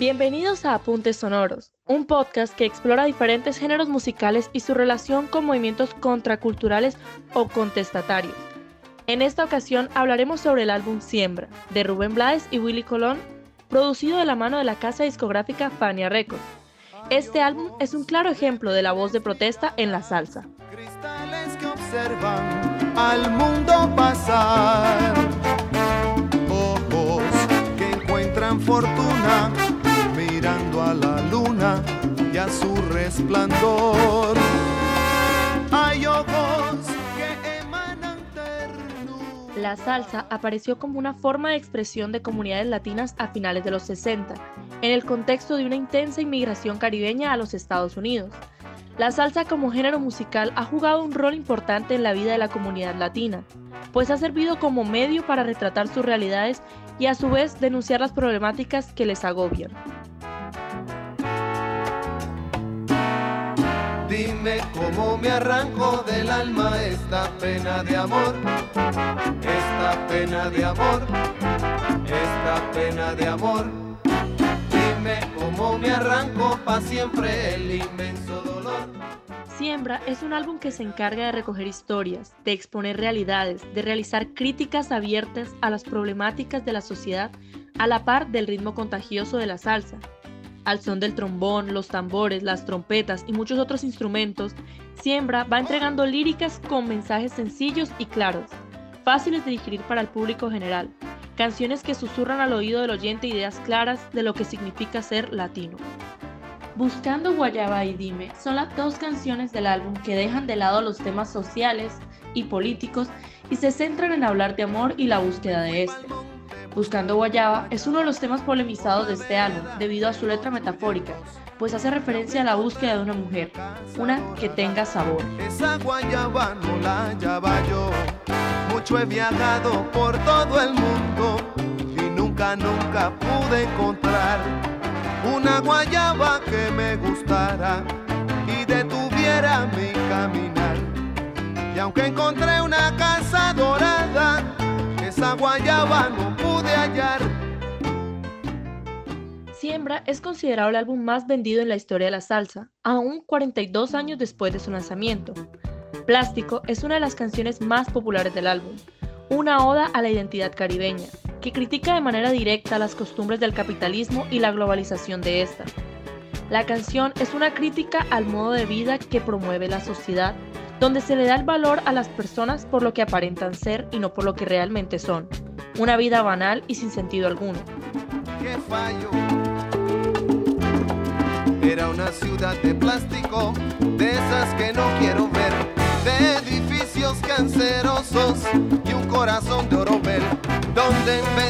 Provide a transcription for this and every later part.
Bienvenidos a Apuntes Sonoros, un podcast que explora diferentes géneros musicales y su relación con movimientos contraculturales o contestatarios. En esta ocasión hablaremos sobre el álbum Siembra, de Rubén Blades y Willy Colón, producido de la mano de la casa discográfica Fania Records. Este álbum es un claro ejemplo de la voz de protesta en la salsa. Cristales que observan al mundo pasar, ojos que encuentran fortuna a la luna y a su resplandor. Hay ojos que emanan ternura. La salsa apareció como una forma de expresión de comunidades latinas a finales de los 60, en el contexto de una intensa inmigración caribeña a los Estados Unidos. La salsa como género musical ha jugado un rol importante en la vida de la comunidad latina, pues ha servido como medio para retratar sus realidades y a su vez denunciar las problemáticas que les agobian. Dime cómo me arranco del alma esta pena de amor, esta pena de amor, esta pena de amor. Dime cómo me arranco para siempre el inmenso dolor. Siembra es un álbum que se encarga de recoger historias, de exponer realidades, de realizar críticas abiertas a las problemáticas de la sociedad a la par del ritmo contagioso de la salsa. Al son del trombón, los tambores, las trompetas y muchos otros instrumentos, Siembra va entregando líricas con mensajes sencillos y claros, fáciles de digerir para el público general, canciones que susurran al oído del oyente ideas claras de lo que significa ser latino. Buscando Guayaba y Dime son las dos canciones del álbum que dejan de lado los temas sociales y políticos y se centran en hablar de amor y la búsqueda de este. Buscando Guayaba es uno de los temas polemizados de este álbum debido a su letra metafórica, pues hace referencia a la búsqueda de una mujer, una que tenga sabor. Esa guayaba no la hallaba yo. Mucho he viajado por todo el mundo y nunca, nunca pude encontrar una guayaba que me gustara y detuviera mi caminar. Y aunque encontré una casa dorada, Siembra es considerado el álbum más vendido en la historia de la salsa, aún 42 años después de su lanzamiento. Plástico es una de las canciones más populares del álbum, una oda a la identidad caribeña, que critica de manera directa las costumbres del capitalismo y la globalización de esta. La canción es una crítica al modo de vida que promueve la sociedad, donde se le da el valor a las personas por lo que aparentan ser y no por lo que realmente son, una vida banal y sin sentido alguno. qué fallo. Era una ciudad de plástico, de esas que no quiero ver, de edificios cancerosos y un corazón de oro ver, donde en vez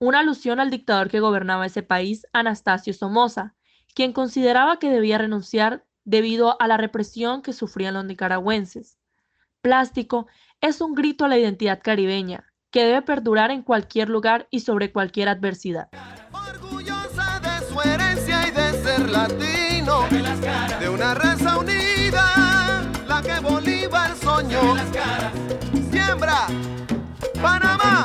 una alusión al dictador que gobernaba ese país, Anastasio Somoza, quien consideraba que debía renunciar debido a la represión que sufrían los nicaragüenses. Plástico es un grito a la identidad caribeña, que debe perdurar en cualquier lugar y sobre cualquier adversidad. Orgullosa de su herencia y de ser latino, de una raza unida, la que Bolívar soñó. Siembra, Panamá,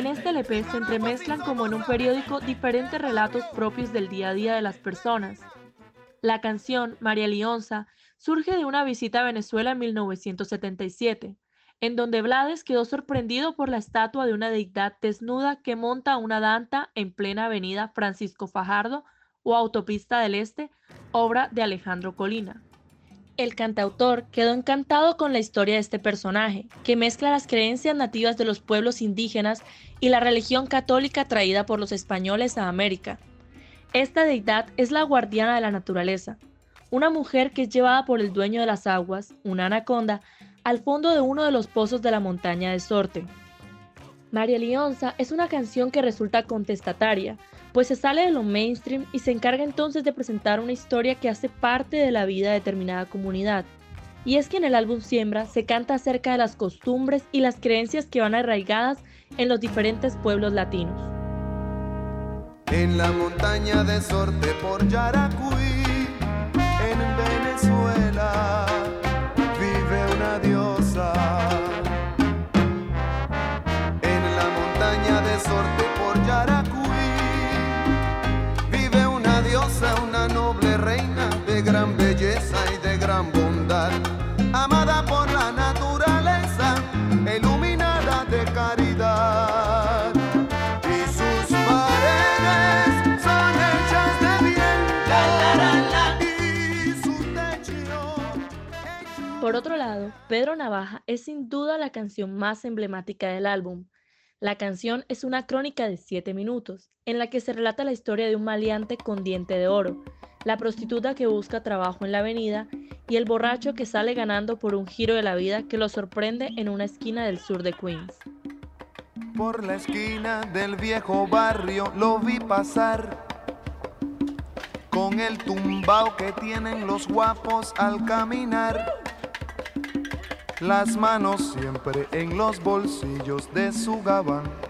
En este LP se entremezclan como en un periódico diferentes relatos propios del día a día de las personas. La canción María Lionza surge de una visita a Venezuela en 1977, en donde Blades quedó sorprendido por la estatua de una deidad desnuda que monta una danta en plena avenida Francisco Fajardo o Autopista del Este, obra de Alejandro Colina. El cantautor quedó encantado con la historia de este personaje, que mezcla las creencias nativas de los pueblos indígenas y la religión católica traída por los españoles a América. Esta deidad es la guardiana de la naturaleza, una mujer que es llevada por el dueño de las aguas, una anaconda, al fondo de uno de los pozos de la montaña de Sorte. María Lionza es una canción que resulta contestataria, pues se sale de lo mainstream y se encarga entonces de presentar una historia que hace parte de la vida de determinada comunidad. Y es que en el álbum Siembra se canta acerca de las costumbres y las creencias que van arraigadas en los diferentes pueblos latinos. En la montaña de Sorte por Yaracuy, en Venezuela, gran belleza y de gran bondad, amada por la naturaleza, iluminada de caridad. Y sus paredes son hechas de viento. Y su techo hecho Por otro lado, Pedro Navaja es sin duda la canción más emblemática del álbum. La canción es una crónica de 7 minutos, en la que se relata la historia de un maleante con diente de oro, la prostituta que busca trabajo en la avenida y el borracho que sale ganando por un giro de la vida que lo sorprende en una esquina del sur de Queens. Por la esquina del viejo barrio lo vi pasar con el tumbao que tienen los guapos al caminar. Las manos siempre en los bolsillos de su gabán.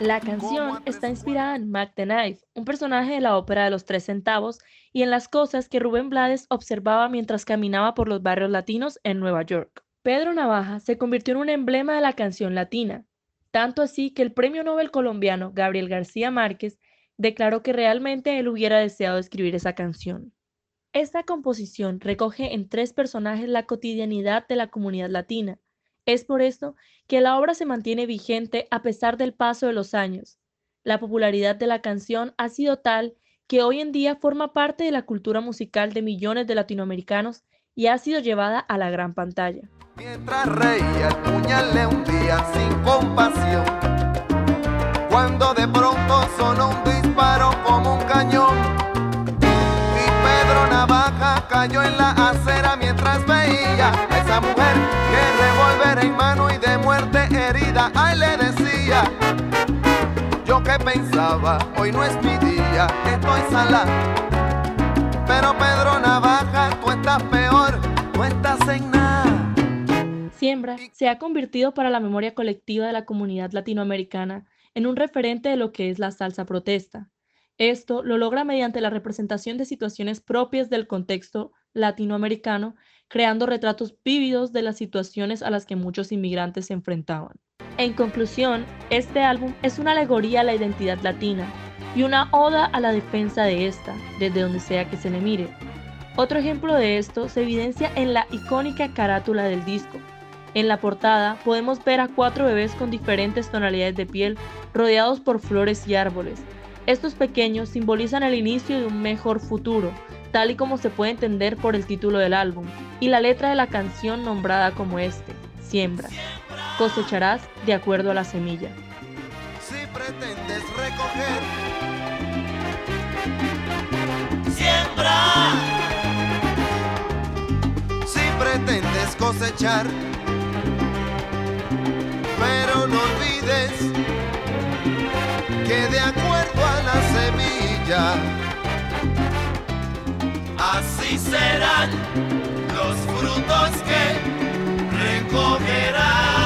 La canción está inspirada en Mac the Knife, un personaje de la ópera de los tres centavos, y en las cosas que Rubén Blades observaba mientras caminaba por los barrios latinos en Nueva York. Pedro Navaja se convirtió en un emblema de la canción latina, tanto así que el premio Nobel colombiano Gabriel García Márquez declaró que realmente él hubiera deseado escribir esa canción. Esta composición recoge en tres personajes la cotidianidad de la comunidad latina. Es por esto que la obra se mantiene vigente a pesar del paso de los años. La popularidad de la canción ha sido tal que hoy en día forma parte de la cultura musical de millones de latinoamericanos y ha sido llevada a la gran pantalla. Mientras reía el le hundía sin compasión. Cuando de pronto sonó un disparo como un cañón. Y Pedro Navaja cayó en la que pensaba, hoy no es mi día, estoy sala. Pero Pedro Navaja, tú estás peor, no estás en nada. Siembra se ha convertido para la memoria colectiva de la comunidad latinoamericana en un referente de lo que es la salsa protesta. Esto lo logra mediante la representación de situaciones propias del contexto latinoamericano, creando retratos vívidos de las situaciones a las que muchos inmigrantes se enfrentaban. En conclusión, este álbum es una alegoría a la identidad latina y una oda a la defensa de esta, desde donde sea que se le mire. Otro ejemplo de esto se evidencia en la icónica carátula del disco. En la portada podemos ver a cuatro bebés con diferentes tonalidades de piel rodeados por flores y árboles. Estos pequeños simbolizan el inicio de un mejor futuro, tal y como se puede entender por el título del álbum y la letra de la canción nombrada como este, Siembra. Cosecharás de acuerdo a la semilla. Si pretendes recoger, Siembra, si pretendes cosechar, pero no olvides que semilla. Así serán los frutos que recogerás.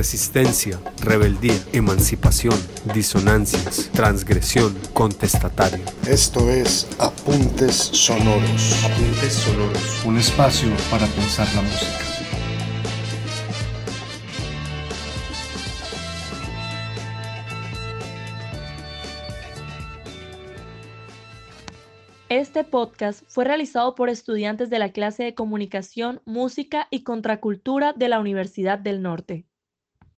Resistencia, rebeldía, emancipación, disonancias, transgresión, contestatario. Esto es Apuntes Sonoros. Apuntes sonoros. Un espacio para pensar la música. Este podcast fue realizado por estudiantes de la clase de Comunicación, Música y Contracultura de la Universidad del Norte.